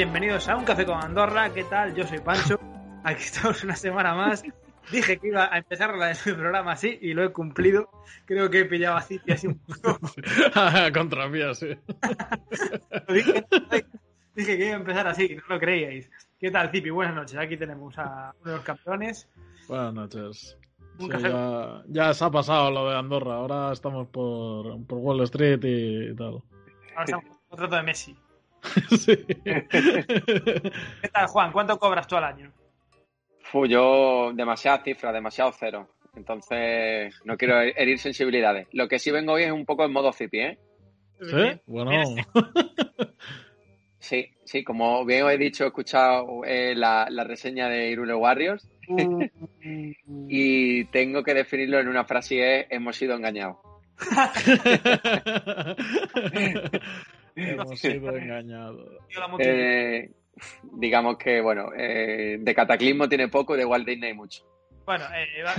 Bienvenidos a Un Café con Andorra. ¿Qué tal? Yo soy Pancho. Aquí estamos una semana más. Dije que iba a empezar la de programa así y lo he cumplido. Creo que he pillado a Citi así un poco. Contra mí, sí. dije, dije que iba a empezar así, no lo creíais. ¿Qué tal, Cipi? Buenas noches. Aquí tenemos a uno de los campeones. Buenas noches. Sí, ya, ya se ha pasado lo de Andorra. Ahora estamos por, por Wall Street y, tal. Ahora estamos el contrato de Messi. Sí. ¿Qué tal, Juan? ¿Cuánto cobras tú al año? Fu, yo demasiadas cifras, demasiado cero. Entonces, no quiero herir sensibilidades. Lo que sí vengo hoy es un poco en modo cipi, ¿eh? ¿Sí? Bueno. Sí, sí, como bien os he dicho, he escuchado eh, la, la reseña de Irule Warriors y tengo que definirlo en una frase y es hemos sido engañados. Hemos sido engañados. Eh, digamos que, bueno, eh, de cataclismo tiene poco y de Walt Disney mucho. Bueno, eh, va-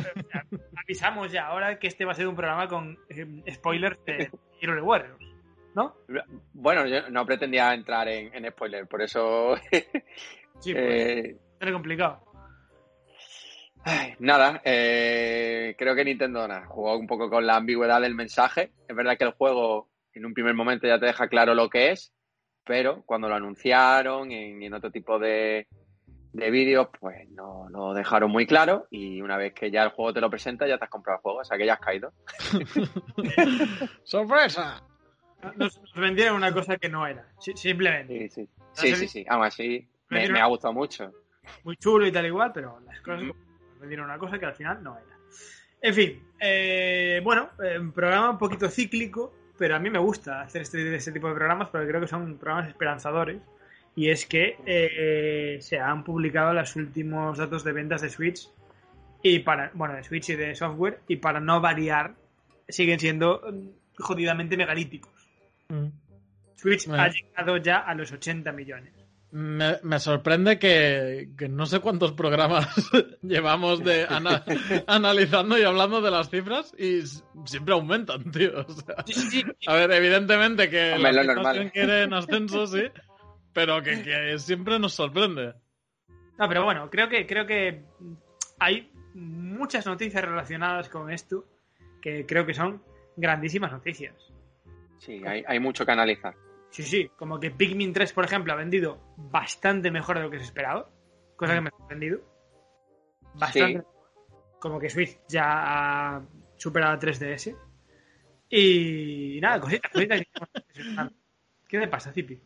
avisamos ya ahora que este va a ser un programa con eh, spoilers de Hero Warriors, ¿no? Bueno, yo no pretendía entrar en, en spoiler, por eso... Sí, pues, eh, es complicado. Ay, nada, eh, creo que Nintendo nada, jugó un poco con la ambigüedad del mensaje. Es verdad que el juego en un primer momento ya te deja claro lo que es, pero cuando lo anunciaron y en, en otro tipo de, de vídeos, pues no lo dejaron muy claro y una vez que ya el juego te lo presenta ya te has comprado el juego, o sea que ya has caído. ¡Sorpresa! Nos, vendieron una cosa que no era, si- simplemente. Sí, sí, sí, sí, sí. aún así me, me ha gustado mucho. Muy chulo y tal igual, pero las cosas nos vendieron una cosa que al final no era. En fin, eh, bueno, eh, un programa un poquito cíclico, pero a mí me gusta hacer este, este tipo de programas porque creo que son programas esperanzadores. Y es que eh, se han publicado los últimos datos de ventas de Switch y para, bueno, de Switch y de software, y para no variar, siguen siendo mm, jodidamente megalíticos. Switch Bueno. ha llegado ya a los 80 millones. Me, me sorprende que, que no sé cuántos programas llevamos de ana- analizando y hablando de las cifras y siempre aumentan, tío. O sea, Sí, sí, sí. a ver, evidentemente que Hombre, las lo normal. tienen que ir en ascenso, sí, pero que, que siempre nos sorprende. No, pero bueno, creo que, creo que hay muchas noticias relacionadas con esto que creo que son grandísimas noticias. Sí, hay, hay mucho que analizar. Sí, sí, como que Pikmin 3, por ejemplo, ha vendido bastante mejor de lo que se esperaba, cosa que me ha sorprendido. Bastante. Sí. Como que Switch ya ha superado a 3DS. Y nada, cositas, cositas. que- ¿Qué te pasa, Zipi?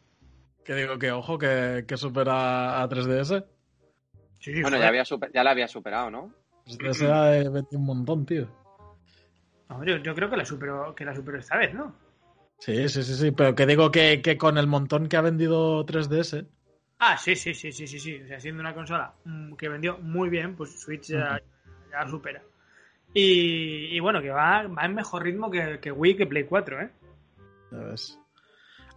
Que digo que, ojo, que, que supera a 3DS. Sí, Bueno, ya, había super- ya la había superado, ¿no? 3DS ha vendido un montón, tío. No, yo, yo creo que la superó, que la superó esta vez, ¿no? Sí, sí, sí, sí, pero que digo que, que con el montón que ha vendido 3DS, Ah, sí, sí, sí, sí, sí, sí. O sea, siendo una consola mm, que vendió muy bien, pues Switch ya, supera. Y, y bueno, que va, va en mejor ritmo que, que Wii, que Play 4, ¿eh? Ya ves.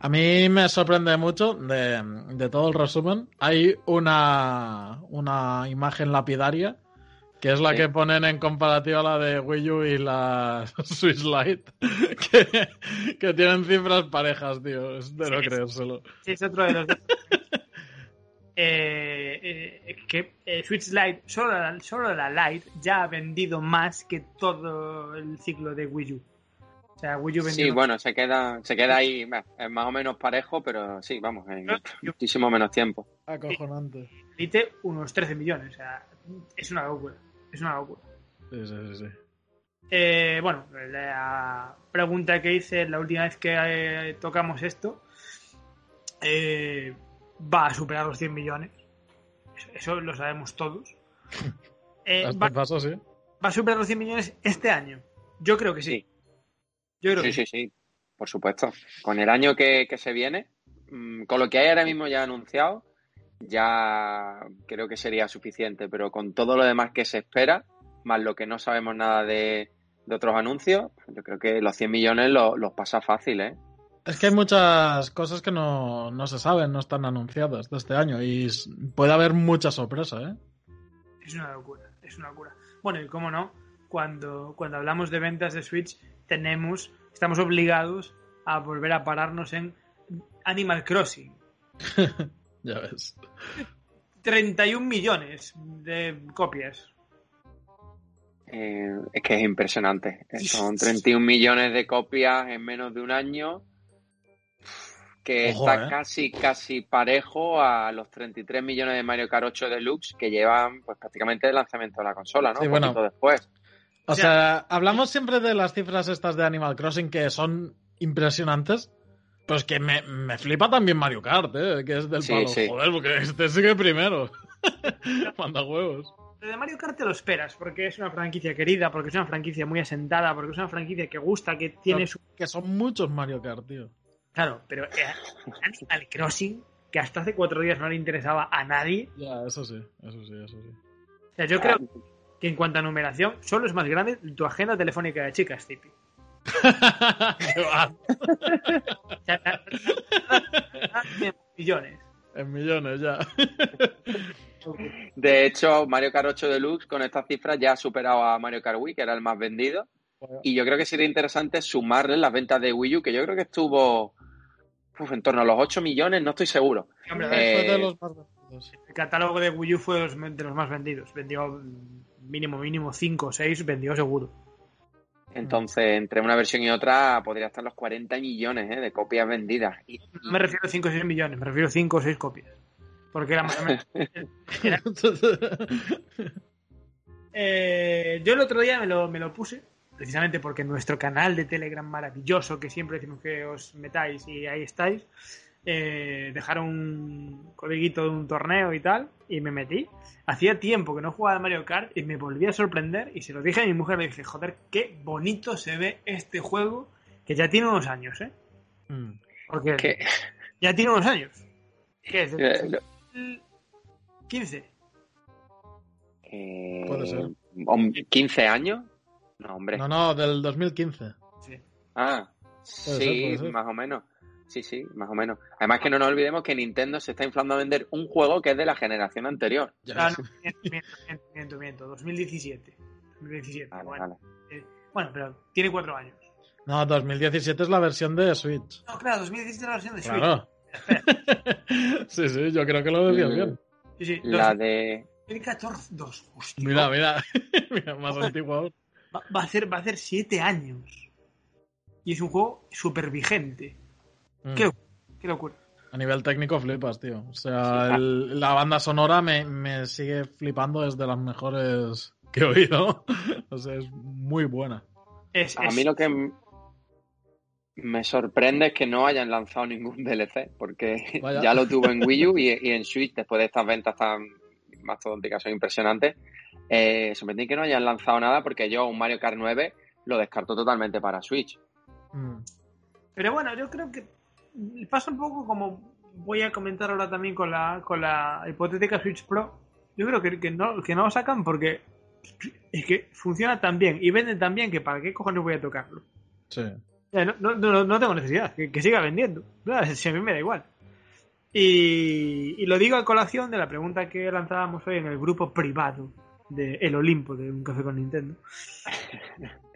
A mí me sorprende mucho de, de todo el resumen. Hay una, una imagen lapidaria que es la Sí. que ponen en comparativa la de Wii U y la Switch Lite, que, que tienen cifras parejas, tío. Es de no Sí, creérselo. Sí, es otro de los dos. eh, eh, que eh, Switch Lite, solo la, solo la Lite, ya ha vendido más que todo el ciclo de Wii U. O sea, Wii U vendió Sí, más. bueno, se queda, se queda ahí, más o menos parejo, pero sí, vamos, en muchísimo menos tiempo. Acojonante. Elite unos 13 millones. O sea, es una locura. Es una locura. Sí, sí, sí, sí. Eh, bueno, la pregunta que hice la última vez que eh, tocamos esto eh, va a superar los 100 millones. Eso, eso lo sabemos todos. Eh, va, paso, sí. va a superar los 100 millones este año. Yo creo que sí. Sí. Yo creo Sí, que sí, sí, por supuesto. Con el año que, que se viene, mm, con lo que hay ahora mismo ya anunciado, ya creo que sería suficiente, pero con todo lo demás que se espera, más lo que no sabemos nada de, de otros anuncios, yo creo que los 100 millones lo- los pasa fácil, ¿eh? Es que hay muchas cosas que no, no se saben, no están anunciadas de este año y puede haber mucha sorpresa, ¿eh? Es una locura, es una locura. Bueno, y cómo no, cuando, cuando hablamos de ventas de Switch, tenemos, estamos obligados a volver a pararnos en Animal Crossing. Ya ves. 31 millones de copias. Eh, es que es impresionante. Son 31 millones de copias en menos de un año, que Ojo, está ¿eh? casi, casi parejo a los 33 millones de Mario Kart 8 Deluxe que llevan pues prácticamente el lanzamiento de la consola, ¿no? Sí, Un bueno. poquito después. O O sea- sea, hablamos siempre de las cifras estas de Animal Crossing que son impresionantes. Pues que me, me flipa también Mario Kart, ¿eh? Que es del Sí, palo. sí. Joder, porque este sigue primero. Manda huevos. Lo de Mario Kart te lo esperas, porque es una franquicia querida, porque es una franquicia muy asentada, porque es una franquicia que gusta, que tiene su... Que son muchos Mario Kart, tío. Claro, pero eh, Animal Crossing, que hasta hace cuatro días no le interesaba a nadie, Ya, eso sí, eso sí, eso sí. o sea, yo creo que en cuanto a numeración, solo es más grande tu agenda telefónica de chicas, Tipi. millones. en millones ya. De hecho, Mario Kart 8 Deluxe con estas cifras ya ha superado a Mario Kart Wii, que era el más vendido. Y yo creo que sería interesante sumarle las ventas de Wii U, que yo creo que estuvo uf, en torno a los 8 millones, no estoy seguro. Hombre, Eh, Fue de los más vendidos. El catálogo de Wii U fue de los, de los más vendidos. Vendió mínimo, mínimo 5 o 6, vendió seguro. Entonces, entre una versión y otra, podría estar los 40 millones ¿eh? de copias vendidas. Y, No me refiero a 5 o 6 millones, me refiero a 5 o 6 copias. Porque era más o menos. era- Eh, yo el otro día me lo, me lo puse, precisamente porque en nuestro canal de Telegram maravilloso, que siempre decimos que os metáis y ahí estáis, eh, dejaron un codiguito de un torneo y tal, y me metí. Hacía tiempo que no jugaba a Mario Kart y me volví a sorprender y se lo dije a mi mujer, le dije, joder, qué bonito se ve este juego, que ya tiene unos años, ¿eh? Mm. Porque que, ya tiene unos años. ¿Qué es? eh, lo- 15. eh, Puede ser. hom- ¿15 años? No, hombre. No, no, del 2015. Sí. Ah, sí, ser, puede ser. más o menos. Sí, sí, más o menos. Además que no nos olvidemos que Nintendo se está inflando a vender un juego que es de la generación anterior. Ya Ah, no, miento, miento, miento, miento, miento, 2017. 2017. Vale, bueno, vale. eh, bueno, pero tiene cuatro años. No, 2017 es la versión de Switch. No, claro, 2017 es la versión de Switch. Claro. sí, sí, yo creo que lo decías bien. Sí, sí, La de... 2014, 2. Hostia, Mira, mira. mira más antiguo. Va, va a hacer, va a hacer 7 años. Y es un juego súper vigente. Mm. ¿Qué? Qué locura. A nivel técnico flipas, tío. O sea, el- la banda sonora me, me sigue flipando, es de las mejores que he oído. o sea, es muy buena. Es, A es- mí lo que me sorprende es que no hayan lanzado ningún DLC, porque Vaya. ya lo tuvo en Wii U y, y en Switch, después de estas ventas tan mastodónticas, son impresionantes. Eh, sorprendí que no hayan lanzado nada, porque yo un Mario Kart 9 lo descarto totalmente para Switch. Mm. Pero bueno, yo creo que pasa un poco como voy a comentar ahora también con la, con la hipotética Switch Pro. Yo creo que, que no, que no lo sacan porque es que funciona tan bien y vende tan bien que para qué cojones voy a tocarlo. Sí. No, no, no- no tengo necesidad, que, que siga vendiendo. Claro, Si a mí me da igual. Y, y lo digo a colación de la pregunta que lanzábamos hoy en el grupo privado de El Olimpo de Un Café con Nintendo.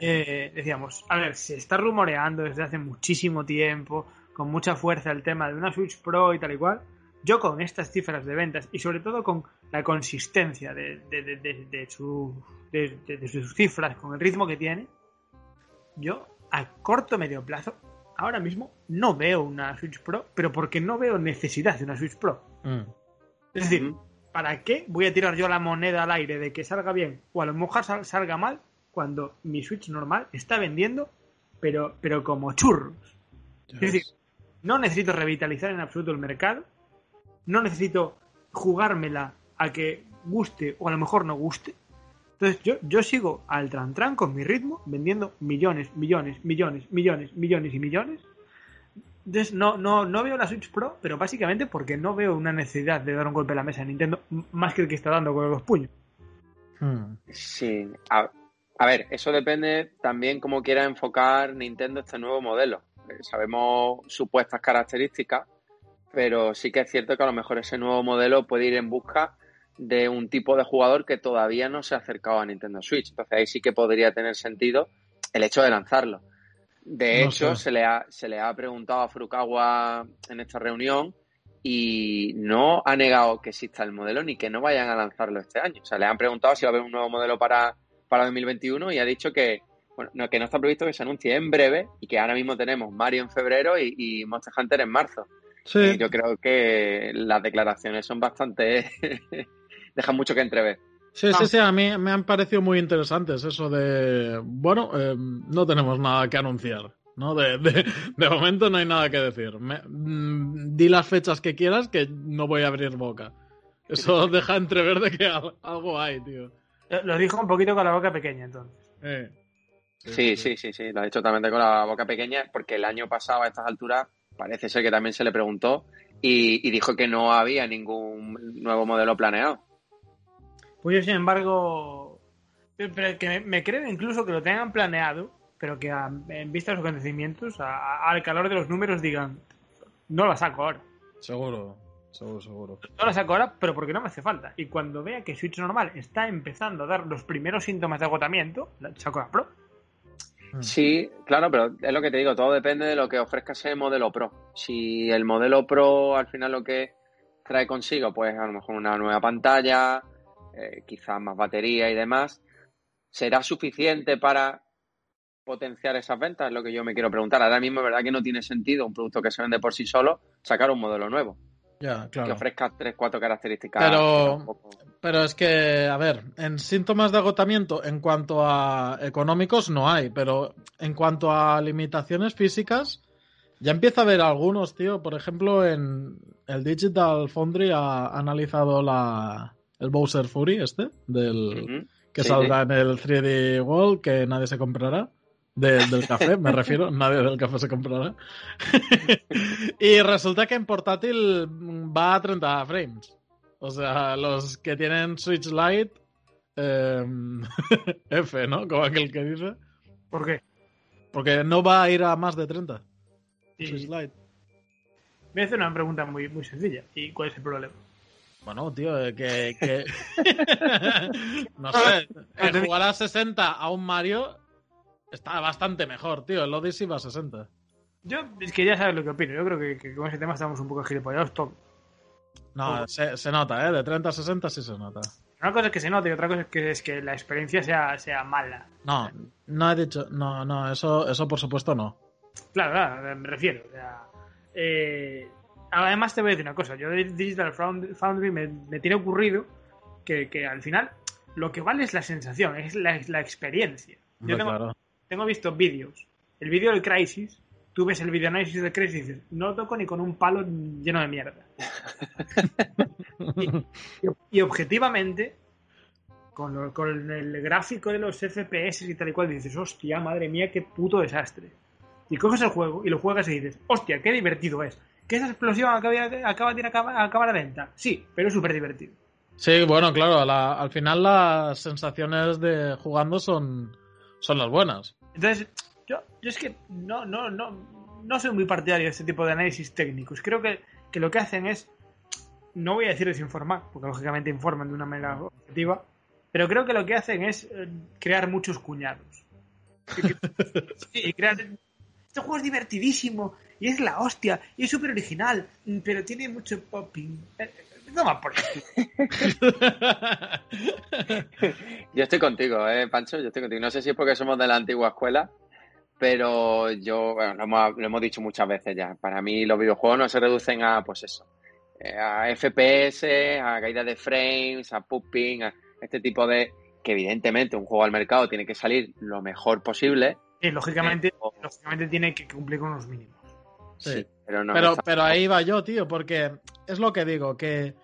Eh, decíamos, a ver, se está rumoreando desde hace muchísimo tiempo, con mucha fuerza, el tema de una Switch Pro y tal y cual. yo con estas cifras de ventas y sobre todo con la consistencia de, de, de, de, de su- de- de- de sus cifras, con el ritmo que tiene, yo a corto medio plazo, ahora mismo no veo una Switch Pro, pero porque no veo necesidad de una Switch Pro. Mm. Es decir. ¿para qué voy a tirar yo la moneda al aire de que salga bien o a lo mejor sal- salga mal cuando mi Switch normal está vendiendo, pero, pero como churros? Es decir, no necesito revitalizar en absoluto el mercado, no necesito jugármela a que guste o a lo mejor no guste. Entonces yo, yo sigo al tran tran con mi ritmo, vendiendo millones, millones, millones, millones, millones y millones. Entonces no, no, no veo la Switch Pro, pero básicamente porque no veo una necesidad de dar un golpe a la mesa a Nintendo más que el que está dando con los puños. Mm. Sí, a, a ver, eso depende también cómo quiera enfocar Nintendo este nuevo modelo. Sabemos supuestas características, pero sí que es cierto que a lo mejor ese nuevo modelo puede ir en busca de un tipo de jugador que todavía no se ha acercado a Nintendo Switch. Entonces ahí sí que podría tener sentido el hecho de lanzarlo. De No hecho, sé. se, le ha, se le ha preguntado a Furukawa en esta reunión y no ha negado que exista el modelo ni que no vayan a lanzarlo este año. O sea, le han preguntado si va a haber un nuevo modelo para, para 2021 y ha dicho que, bueno, no, que no está previsto que se anuncie en breve y que ahora mismo tenemos Mario en febrero y, y Monster Hunter en marzo. Sí, Y yo creo que las declaraciones son bastante... dejan mucho que entrever. sí, sí, sí, a mí me han parecido muy interesantes eso de, bueno, eh, no tenemos nada que anunciar, ¿no? De, de, de momento no hay nada que decir. Me- mm, di las fechas que quieras que no voy a abrir boca. Eso deja entrever de que al- algo hay, tío. Lo lo dijo un poquito con la boca pequeña entonces. Eh. Sí, sí, sí, sí, lo ha dicho totalmente con la boca pequeña, porque el año pasado a estas alturas parece ser que también se le preguntó y, y dijo que no había ningún nuevo modelo planeado. Pues yo, sin embargo, pero que me, me creo incluso que lo tengan planeado, pero que a- en vista de los acontecimientos, a- a- al calor de los números, digan, no la saco ahora. Seguro, seguro, seguro. No la saco ahora, pero porque no me hace falta. Y cuando vea que Switch normal está empezando a dar los primeros síntomas de agotamiento, la saco la Pro. Mm. Sí, claro, pero es lo que te digo, todo depende de lo que ofrezca ese modelo Pro. Si el modelo Pro al final lo que trae consigo, pues a lo mejor una nueva pantalla, eh, quizás más batería y demás, ¿será suficiente para potenciar esas ventas? Es lo que yo me quiero preguntar. Ahora mismo verdad que no tiene sentido un producto que se vende por sí solo sacar un modelo nuevo Ya, que claro. ofrezca tres, cuatro características. Pero- poco- Pero es que, a ver, en síntomas de agotamiento en cuanto a económicos no hay, pero en cuanto a limitaciones físicas, ya empieza a haber algunos, tío. Por ejemplo, en el Digital Foundry ha analizado la, el Bowser Fury este, del, que Sí, saldrá en el 3D World, que nadie se comprará. De- del café, me refiero, nadie del café se comprará. y resulta que en portátil va a 30 frames. O sea, los que tienen Switch Lite, eh, F, ¿no? Como aquel que dice. ¿Por qué? Porque no va a ir a más de 30. Y Switch Lite. voy a hacer una pregunta muy, muy sencilla. ¿Y cuál es el problema? Bueno, tío, eh, que. que... no sé, el jugar a 60 a un Mario está bastante mejor, tío. El Odyssey va a 60. Yo, es que ya sabes lo que opino. Yo creo que, que con ese tema estamos un poco gilipollados todos. No, se, se nota, ¿eh? De 30 a 60 sí se nota. Una cosa es que se note y otra cosa es que, es que la experiencia sea, sea mala. No, no he dicho. No, no, eso, eso por supuesto no. Claro, claro, me refiero. o sea, eh, además, te voy a decir una cosa. Yo de Digital Found- Foundry me, me tiene ocurrido que, que al final lo que vale es la sensación, es la, la experiencia. Yo Hombre, tengo, claro. Tengo visto vídeos. El vídeo del Crisis, tú ves el video análisis del Crisis y dices, no toco ni con un palo lleno de mierda. Y, y objetivamente, con, lo- con el gráfico de los FPS y tal y cual, dices, hostia, madre mía, qué puto desastre. Y coges el juego y lo juegas y dices, hostia, qué divertido es. ¿Que esa explosión acaba, acaba de ir a a cámara lenta? Sí, pero es súper divertido. Sí, bueno, claro, la- al final las sensaciones de jugando son, son las buenas. Entonces, yo, yo es que no, no, no, no soy muy partidario de este tipo de análisis técnicos. Creo que, que lo que hacen es, no voy a decir desinformar, porque lógicamente informan de una manera objetiva, pero creo que lo que hacen es eh, crear muchos cuñados. Sí, y crear, este juego es divertidísimo y es la hostia, y es súper original, pero tiene mucho popping. No me por Yo estoy contigo, ¿eh, Pancho? Yo estoy contigo. No sé si es porque somos de la antigua escuela, pero yo, bueno, lo hemos, lo hemos dicho muchas veces ya. Para mí los videojuegos no se reducen a, pues eso, eh, a FPS, a caída de frames, a pooping, a este tipo de... Que evidentemente un juego al mercado tiene que salir lo mejor posible. Y lógicamente, lógicamente tiene que cumplir con unos mínimos. Sí. pero no pero, pero ahí va yo, tío, porque es lo que digo, que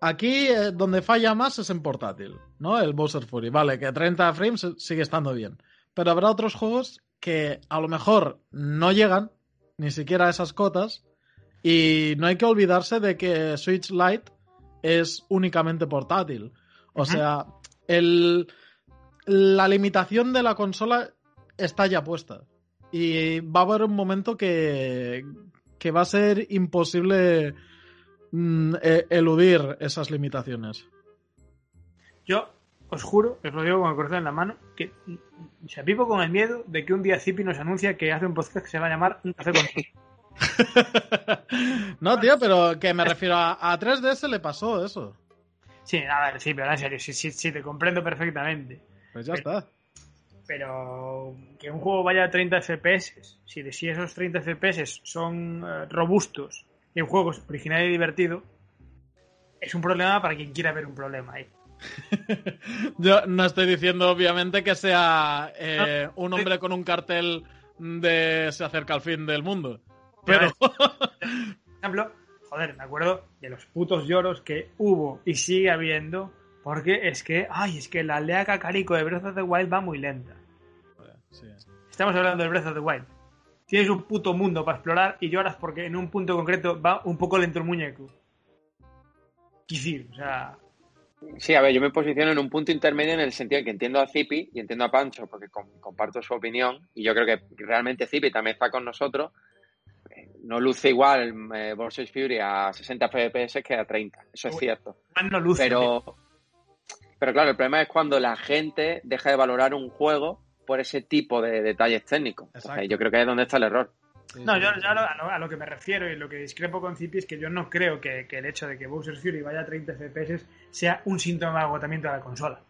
aquí eh, donde falla más es en portátil, ¿no? El Bowser Fury. Vale, que 30 frames sigue estando bien. Pero habrá otros juegos que a lo mejor no llegan ni siquiera a esas cotas y no hay que olvidarse de que Switch Lite es únicamente portátil. O sea, el, la limitación de la consola está ya puesta. Y va a haber un momento que, que va a ser imposible mm, e- eludir esas limitaciones. Yo os juro, os lo digo con el corazón en la mano, que mm, se vivo con el miedo de que un día Zipi nos anuncia que hace un podcast que se va a llamar Un Café con no, tío, pero que me refiero a, a 3DS le pasó eso. Sí, a ver, sí, pero en serio, sí, sí, sí, te comprendo perfectamente. Pues ya está. Pero que un juego vaya a 30 FPS, si, si esos 30 FPS son eh, robustos y un juego es original y divertido, es un problema para quien quiera ver un problema ahí. Yo no estoy diciendo, obviamente, que sea eh, un hombre con un cartel de se acerca al fin del mundo. Pero, Por ejemplo, joder, me acuerdo de los putos lloros que hubo y sigue habiendo, porque es que, ay, es que la aldea cacarico de Breath of the Wild va muy lenta. Sí. Estamos hablando de Breath of the Wild. Tienes un puto mundo para explorar y lloras porque en un punto concreto va un poco lento el muñeco. Quisir, o sea, Sí, a ver, yo me posiciono en un punto intermedio en el sentido en que entiendo a Zipi y entiendo a Pancho porque com- comparto su opinión y yo creo que realmente Zipi también está con nosotros. Eh, No luce igual eh, Versus Fury a 60 FPS que a 30, eso es Uy. cierto. no luce. Pero, pero claro, el problema es cuando la gente deja de valorar un juego por ese tipo de detalles técnicos. Entonces, yo creo que es donde está el error. Sí, No, sí, yo, a, lo, a que me refiero y lo que discrepo con Zipi es que yo no creo que, que el hecho de que Bowser Fury vaya a 30 FPS sea un síntoma de agotamiento de la consola.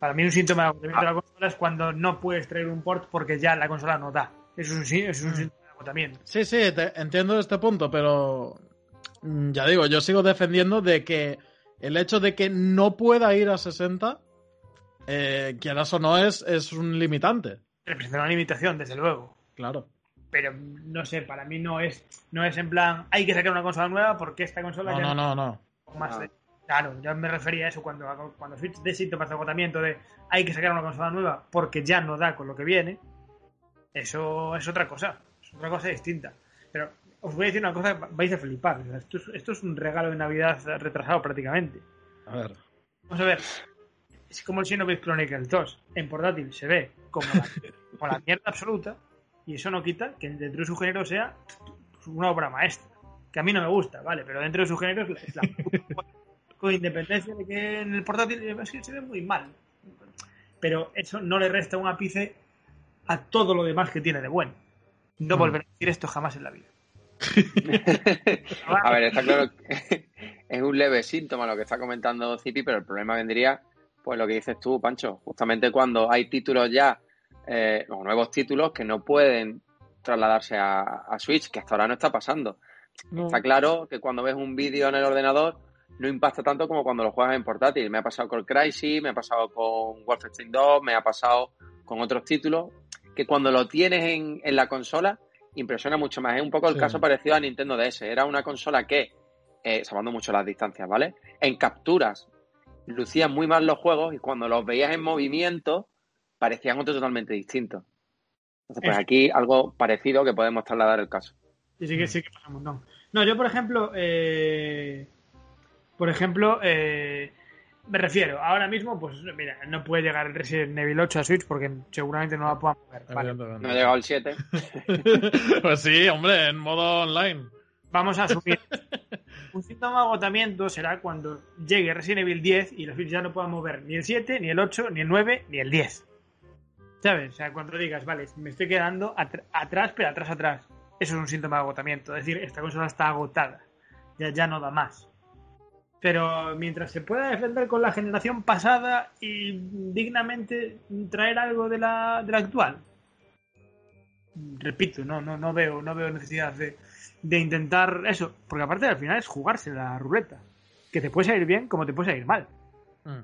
Para mí un síntoma de agotamiento de la consola es cuando no puedes traer un port porque ya la consola no da. Eso es un, sí- es un Mm. síntoma de agotamiento. Sí, sí, te- entiendo este punto, pero mm, ya digo, yo sigo defendiendo de que el hecho de que no pueda ir a 60, eh, quieras o no, es, es un limitante. Representa una limitación, desde luego. Claro. Pero no sé, para mí no es, no es en plan, hay que sacar una consola nueva porque esta consola No, ya no, no, no. no más Ah. de- Claro, yo me refería a eso cuando, cuando Switch de síntomas de agotamiento de hay que sacar una consola nueva porque ya no da con lo que viene. Eso es otra cosa, es otra cosa distinta. Pero os voy a decir una cosa, que vais a flipar. es, esto es un regalo de Navidad retrasado prácticamente. A ver. Vamos a ver, es como el Xenoblade Chronicles 2. En portátil se ve como la, como la mierda absoluta y eso no quita que dentro de su género sea una obra maestra. Que a mí no me gusta, vale, pero dentro de su género es la, es la con independencia de que en el portátil es que se ve muy mal. Pero eso no le resta un ápice a todo lo demás que tiene de bueno. No Mm. volveré a decir esto jamás en la vida. A ver, está claro que es un leve síntoma lo que está comentando Zipi, pero el problema vendría, pues lo que dices tú, Pancho, justamente cuando hay títulos ya, eh, o nuevos títulos que no pueden trasladarse a, a Switch, que hasta ahora no está pasando. No. Está claro que cuando ves un vídeo en el ordenador no impacta tanto como cuando lo juegas en portátil. Me ha pasado con Crysis, me ha pasado con Wolfenstein 2, me ha pasado con otros títulos, que cuando lo tienes en, en la consola impresiona mucho más. Es un poco el Sí. caso parecido a Nintendo DS. Era una consola que, eh, salvando mucho las distancias, ¿vale? En capturas lucían muy mal los juegos y cuando los veías en movimiento parecían otro totalmente distinto. Entonces, pues aquí algo parecido que podemos trasladar el caso. Sí, sí que, sí que pasa un montón. No, yo por ejemplo, eh, por ejemplo, eh, me refiero, ahora mismo, pues mira, no puede llegar el Resident Evil 8 a Switch porque seguramente no la puedan mover. Vale. No ha llegado el 7. pues sí, hombre, en modo online. vamos a asumir. Un síntoma de agotamiento será cuando llegue Resident Evil 10 y los Switch ya no puedan mover ni el 7, ni el 8, ni el 9, ni el 10. ¿Sabes? O sea, cuando digas, vale, me estoy quedando atr- atrás, pero atrás, atrás. eso es un síntoma de agotamiento. Es decir, esta consola está agotada. Ya, ya no da más. Pero mientras se pueda defender con la generación pasada y dignamente traer algo de la, de actual, repito, no, no, no veo, no veo necesidad de, de intentar eso, porque aparte al final es jugarse la ruleta, que te puede salir bien como te puede salir mal. Mm.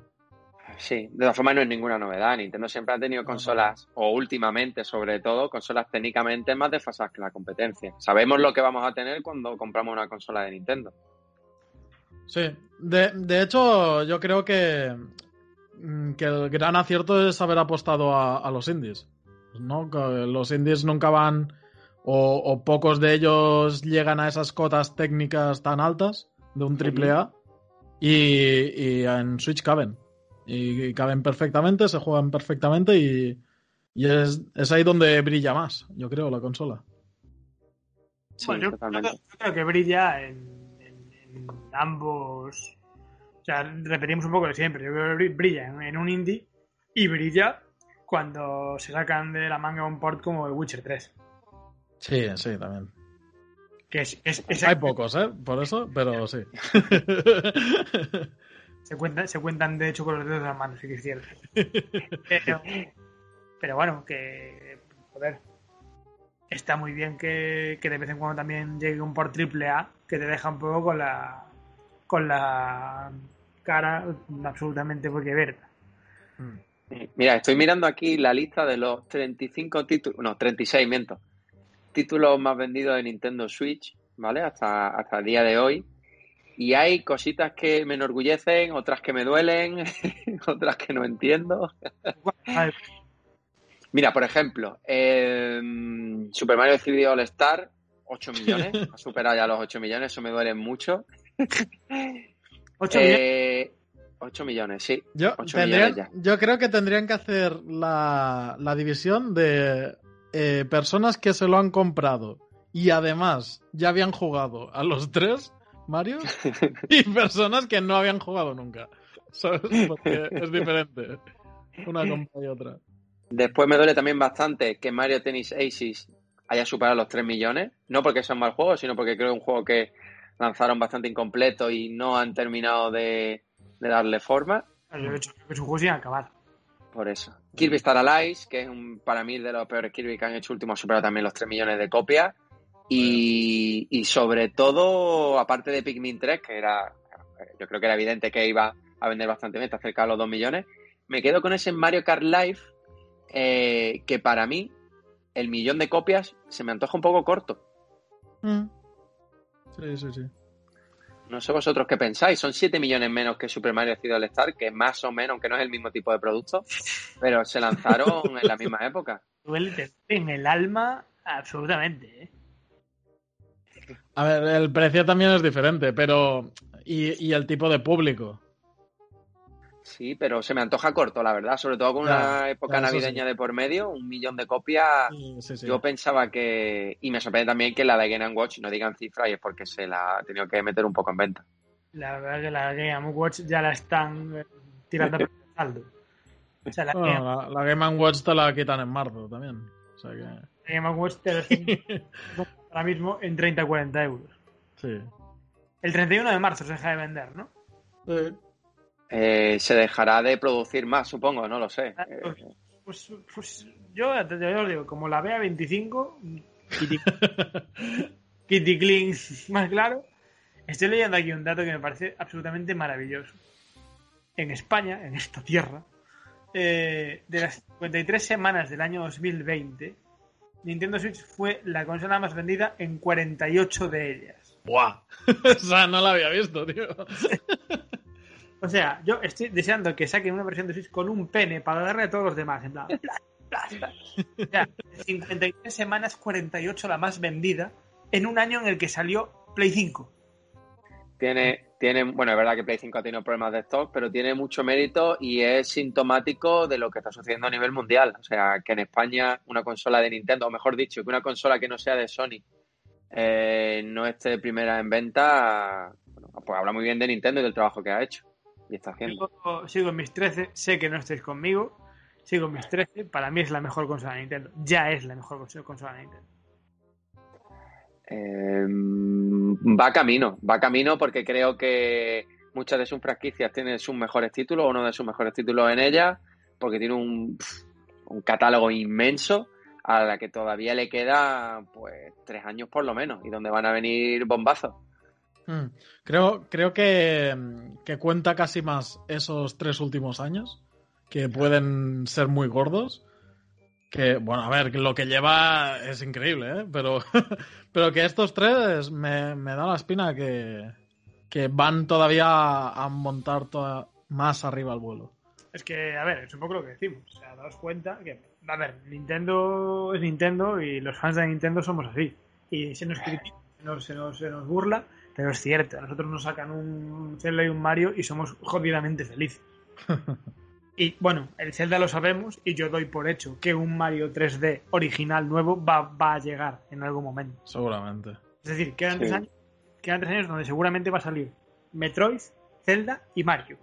Sí, de todas formas no es ninguna novedad. Nintendo siempre ha tenido consolas, o últimamente sobre todo, consolas técnicamente más desfasadas que la competencia. Sabemos lo que vamos a tener cuando compramos una consola de Nintendo. Sí, de, de hecho yo creo que, mm, que el gran acierto es haber apostado a, a los indies. ¿no? Que Los indies nunca van, o, o pocos de ellos llegan a esas cotas técnicas tan altas de un triple A y, y en Switch caben. Y, y caben perfectamente, se juegan perfectamente y, y es, es ahí donde brilla más, yo creo, la consola. Sí, Bueno, yo, creo que brilla en, en- en ambos. O sea, repetimos un poco de siempre. Yo creo que bri- brilla en, en un indie y brilla cuando se sacan de la manga un port como The Witcher 3. Sí, sí, también. Que es, es- es- Hay pocos, ¿eh? Por eso, pero sí. se, cuentan, se cuentan de hecho con los dedos de las manos, sí que es cierto. Pero, pero bueno, que. Joder. Está muy bien que, que de vez en cuando también llegue un port triple A que te deja un poco con la. con la cara absolutamente boquiabierta. Sí. Mira, estoy mirando aquí la lista de los 35 títulos, no, 36, miento. Títulos más vendidos de Nintendo Switch, ¿vale? Hasta, hasta el día de hoy. Y hay cositas que me enorgullecen, otras que me duelen, otras que no entiendo. Mira, por ejemplo, eh, Super Mario 3D All Star, 8 millones. Ha superado ya los 8 millones, eso me duele mucho. 8 millones. Eh, 8 millones, sí. Yo, 8 tendrían- millones yo creo que tendrían que hacer la, la división de eh, personas que se lo han comprado y además ya habían jugado a los tres Mario y personas que no habían jugado nunca. ¿Sabes? Porque es diferente una compra y otra. Después me duele también bastante que Mario Tennis Aces haya superado los 3 millones. No porque sea un mal juego, sino porque creo que es un juego que lanzaron bastante incompleto y no han terminado de, de darle forma. Yo he hecho que es un juego sin acabar. Por eso. Kirby Star Allies, que es un, para mí de los peores Kirby que han hecho último, ha superado también los 3 millones de copias. Y, y sobre todo, aparte de Pikmin 3, que era, yo creo que era evidente que iba a vender bastante bien, está cerca de los 2 millones, me quedo con ese Mario Kart Live, eh, que para mí, el millón de copias se me antoja un poco corto. Mm. Sí, sí, sí. No sé vosotros qué pensáis, son 7 millones menos que Super Mario 3D All Star, que más o menos, aunque no es el mismo tipo de producto, pero se lanzaron en la misma época. Duele en el alma absolutamente. ¿eh? A ver, el precio también es diferente, pero. Y, y el tipo de público. Sí, pero se me antoja corto, la verdad, sobre todo con una época claro, navideña sí. de por medio, un millón de copias. Sí, sí, sí. Yo pensaba que. Y me sorprende también que la de Game Watch no digan cifra y es porque se la ha tenido que meter un poco en venta. La verdad que la Game Watch ya la están eh, tirando por el saldo. O sea, la Bueno, Game, la, la Game Watch te la quitan en marzo también. O sea que. la Game Watch te la ahora mismo en 30-40 euros. Sí. El 31 de marzo se deja de vender, ¿no? Eh, se dejará de producir más, supongo, no lo sé. Eh, Pues, pues yo, te- yo os digo, como la vea 25, Kitty, Kitty más claro, estoy leyendo aquí un dato que me parece absolutamente maravilloso. En España, en esta tierra, eh, de las 53 semanas del año 2020, Nintendo Switch fue la consola más vendida en 48 de ellas. ¡Buah! o sea, no la había visto, tío. O sea, yo estoy deseando que saquen una versión de Switch con un pene para darle a todos los demás, en plan. plas, plas. O sea, de 53 semanas, 48 la más vendida en un año en el que salió Play 5. tiene, tiene, bueno, es verdad que Play 5 ha tenido problemas de stock, pero tiene mucho mérito y es sintomático de lo que está sucediendo a nivel mundial. O sea, que en España una consola de Nintendo, o mejor dicho, que una consola que no sea de Sony eh, no esté primera en venta, bueno, pues habla muy bien de Nintendo y del trabajo que ha hecho y está haciendo. Yo sigo en mis 13, sé que no estáis conmigo. Sigo en mis 13, para mí es la mejor consola de Nintendo. Ya es la mejor cons- consola de Nintendo. Eh, va camino, va camino porque creo que muchas de sus franquicias tienen sus mejores títulos, uno de sus mejores títulos en ella, porque tiene un, un catálogo inmenso a la que todavía le queda pues tres años por lo menos y donde van a venir bombazos. Hmm. Creo, creo que, que, cuenta casi más esos tres últimos años, que pueden ser muy gordos. Que, bueno, a ver, lo que lleva es increíble, ¿eh? pero, pero que estos tres me, me da la espina que, que van todavía a montar toda, más arriba al vuelo. Es que, a ver, es un poco lo que decimos. O sea, daos cuenta que, a ver, Nintendo es Nintendo y los fans de Nintendo somos así. Y se nos critica, se nos, se nos, se nos burla, pero es cierto. A nosotros nos sacan un Zelda y un Mario y somos jodidamente felices. y bueno, el Zelda lo sabemos y yo doy por hecho que un Mario 3D original nuevo va, va a llegar en algún momento. Seguramente. Es decir, quedan, tres años, quedan tres años donde seguramente va a salir Metroid, Zelda y Mario.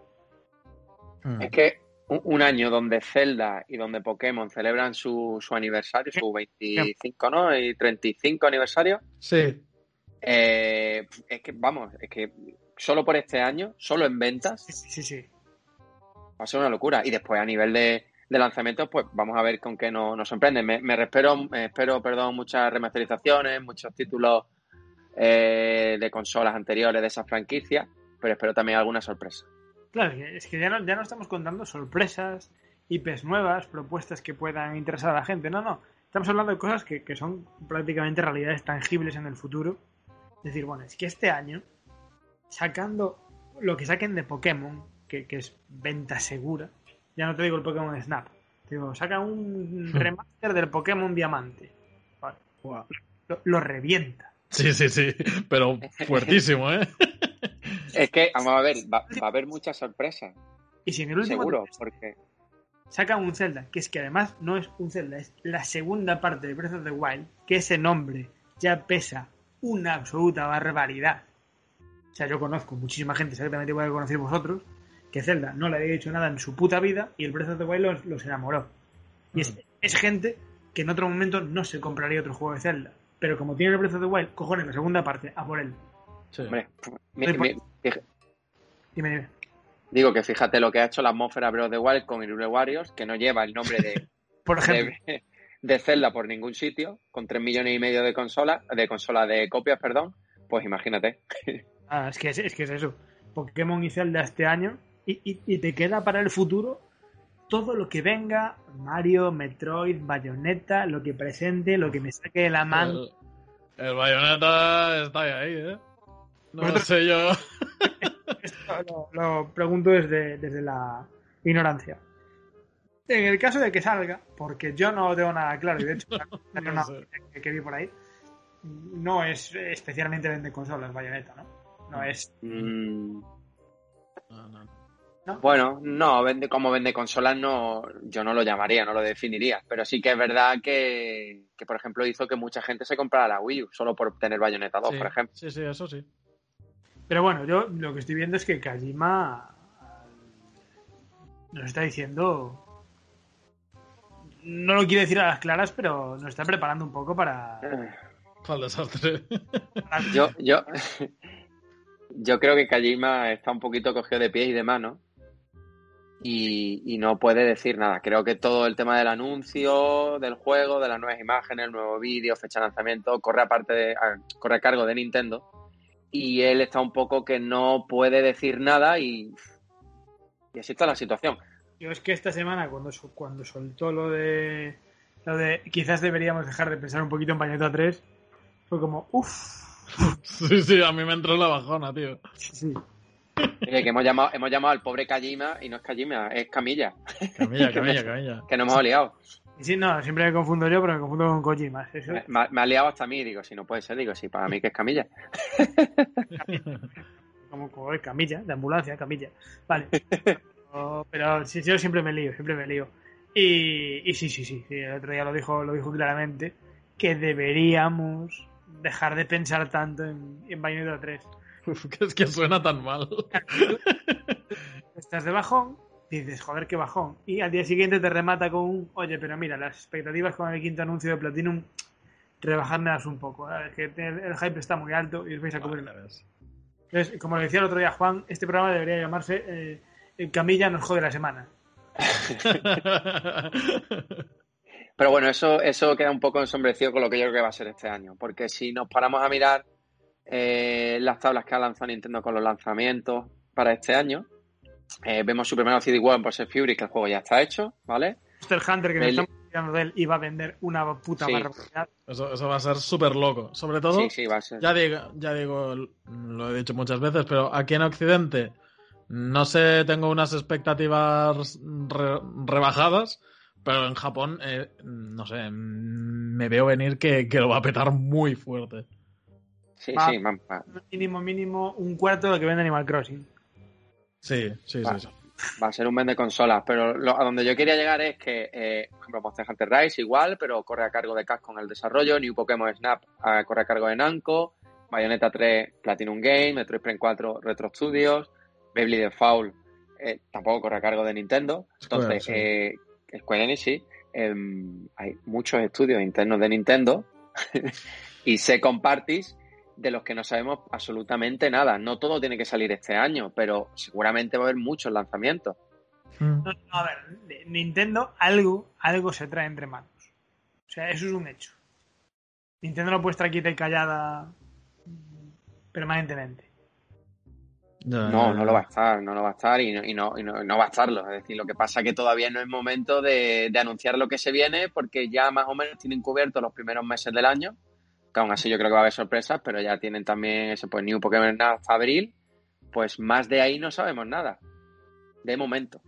Hmm. Es que un, año donde Zelda y donde Pokémon celebran su, su aniversario, su 25, ¿no? Y 35 aniversario. Sí. Eh, es que, vamos, es que solo por este año, solo en ventas. Sí, sí, sí. Va a ser una locura. Y después a nivel de, de lanzamientos, pues vamos a ver con qué nos, nos sorprende. Me, me, espero, me espero, perdón, muchas remasterizaciones, muchos títulos eh, de consolas anteriores de esa franquicia, pero espero también alguna sorpresa. Claro, es que ya no, ya no estamos contando sorpresas, IPs nuevas, propuestas que puedan interesar a la gente. No, no. Estamos hablando de cosas que, que son prácticamente realidades tangibles en el futuro. Decir, bueno, es que este año, sacando lo que saquen de Pokémon, que, que es venta segura, ya no te digo el Pokémon Snap, te digo, saca un remaster del Pokémon Diamante. Vale. Wow. Lo, lo revienta. Sí, sí, sí, pero fuertísimo, ¿eh? Es que, vamos a ver, va, va, a haber muchas sorpresas. Y si en el último Seguro, porque... sacan un Zelda, que es que además no es un Zelda, es la segunda parte de Breath of the Wild, que ese nombre ya pesa una absoluta barbaridad. O sea, yo conozco muchísima gente, exactamente igual que conocéis vosotros, que Zelda no le había dicho nada en su puta vida y el Breath of the Wild los, los enamoró. Y es, es, gente que en otro momento no se compraría otro juego de Zelda. Pero como tiene el Breath of the Wild, cojones la segunda parte, a por él. Sí. Hombre, mi, mi, dime, dime. Digo que fíjate lo que ha hecho la atmósfera Breath of the Wild con Hyrule Warriors, que no lleva el nombre de, por ejemplo. de, de, Zelda por ningún sitio, con 3 millones y medio de consolas, de consolas de copias, perdón. Pues imagínate. Ah, es que es, es que es eso. Pokémon y Zelda este año y, y, y, te queda para el futuro todo lo que venga, Mario, Metroid, Bayonetta, lo que presente, lo que me saque de la mano. El, el Bayonetta está ahí, ¿eh? No lo sé yo. lo, lo, pregunto desde, desde la ignorancia. En el caso de que salga, porque yo no tengo nada claro, y de hecho, no, no una que, que, vi por ahí, no es especialmente vende consolas Bayonetta, ¿no? No es. Mm. No, no. ¿No? Bueno, no, vende como vende consolas no, yo no lo llamaría, no lo definiría, pero sí que es verdad que, que por ejemplo hizo que mucha gente se comprara la Wii U solo por tener Bayonetta 2, sí, por ejemplo. Sí, sí, eso sí. Pero bueno, yo lo que estoy viendo es que Kajima nos está diciendo. No lo quiere decir a las claras, pero nos está preparando un poco para. Para el desastre. Yo, yo, yo creo que Kajima está un poquito cogido de pies y de manos. Y, y, no puede decir nada. Creo que todo el tema del anuncio, del juego, de las nuevas imágenes, el nuevo vídeo, fecha de lanzamiento, corre aparte de, corre a cargo de Nintendo y él está un poco que no puede decir nada y, y así está la situación. Yo es que esta semana cuando, cuando soltó lo de lo de quizás deberíamos dejar de pensar un poquito en Bayonetta 3 fue como uff. Sí, sí, a mí me entró la bajona, tío. Sí, sí. Oye, que hemos llamado, hemos llamado al pobre Kajima y no es Kajima, es Camilla. Camilla, Camilla, Camilla. que nos hemos liado. Sí, no, siempre me confundo yo, pero me confundo con Kojima. me, ha liado hasta a mí, digo, si no puede ser, digo, sí, para mí que es Camilla. como, como es Camilla, de ambulancia, Camilla. Vale. Pero, pero sí, yo siempre me lío, siempre me lío. Y, y sí, sí, sí, sí, el otro día lo dijo, lo dijo claramente, que deberíamos dejar de pensar tanto en, en Bayonetta 3. Uf, que es que suena tan mal. Estás de bajón, dices, joder, qué bajón. Y al día siguiente te remata con un, oye, pero mira, las expectativas con el quinto anuncio de Platinum rebajármelas un poco. ¿eh? Que el, el hype está muy alto y os vais a comer. Vale, ves. Entonces, como le decía el otro día Juan, este programa debería llamarse eh, El Camilla nos jode la semana. Pero bueno, eso, eso queda un poco ensombrecido con lo que yo creo que va a ser este año. Porque si nos paramos a mirar eh, las tablas que ha lanzado Nintendo con los lanzamientos para este año, eh, vemos su primero CD World por ser Fury, que el juego ya está hecho, ¿vale? Monster Hunter, que El- estamos de él, iba a vender una puta Sí. barbaridad. Eso, eso va a ser súper loco. Sobre todo, Sí, sí, va a ser. ya digo, ya digo, lo he dicho muchas veces, pero aquí en Occidente no sé, tengo unas expectativas re- rebajadas, pero en Japón, eh, no sé, me veo venir que, que lo va a petar muy fuerte. Sí, Va. sí, man, va, Mínimo, mínimo, un cuarto de lo que vende Animal Crossing. Sí, sí, Va. sí. sí. va a ser un vende consolas. Pero lo- a donde yo quería llegar es que, eh, por ejemplo, Monster Hunter Rise igual, pero corre a cargo de Capcom el desarrollo. New Pokémon Snap ah, corre a cargo de Namco. Bayonetta 3 Platinum Game. Metroid Prime 4 Retro Studios. Beyblade Foul eh, tampoco corre a cargo de Nintendo. Entonces, Square, eh, Square Enix sí. Em, hay muchos estudios internos de Nintendo y second parties de los que no sabemos absolutamente nada. No todo tiene que salir este año, pero seguramente va a haber muchos lanzamientos. Mm. No, no, a ver, Nintendo algo, algo se trae entre manos. O sea, eso es un hecho. Nintendo no puede estar quieta y callada permanentemente. No, no lo va a estar, no lo va a estar y no, y no, y no, y no va a estarlo. Es decir, lo que pasa es que todavía no es momento de, de anunciar lo que se viene porque ya más o menos tienen cubiertos los primeros meses del año. Que aún así yo creo que va a haber sorpresas, pero ya tienen también ese pues New Pokémon hasta abril. Pues más de ahí no sabemos nada. De momento.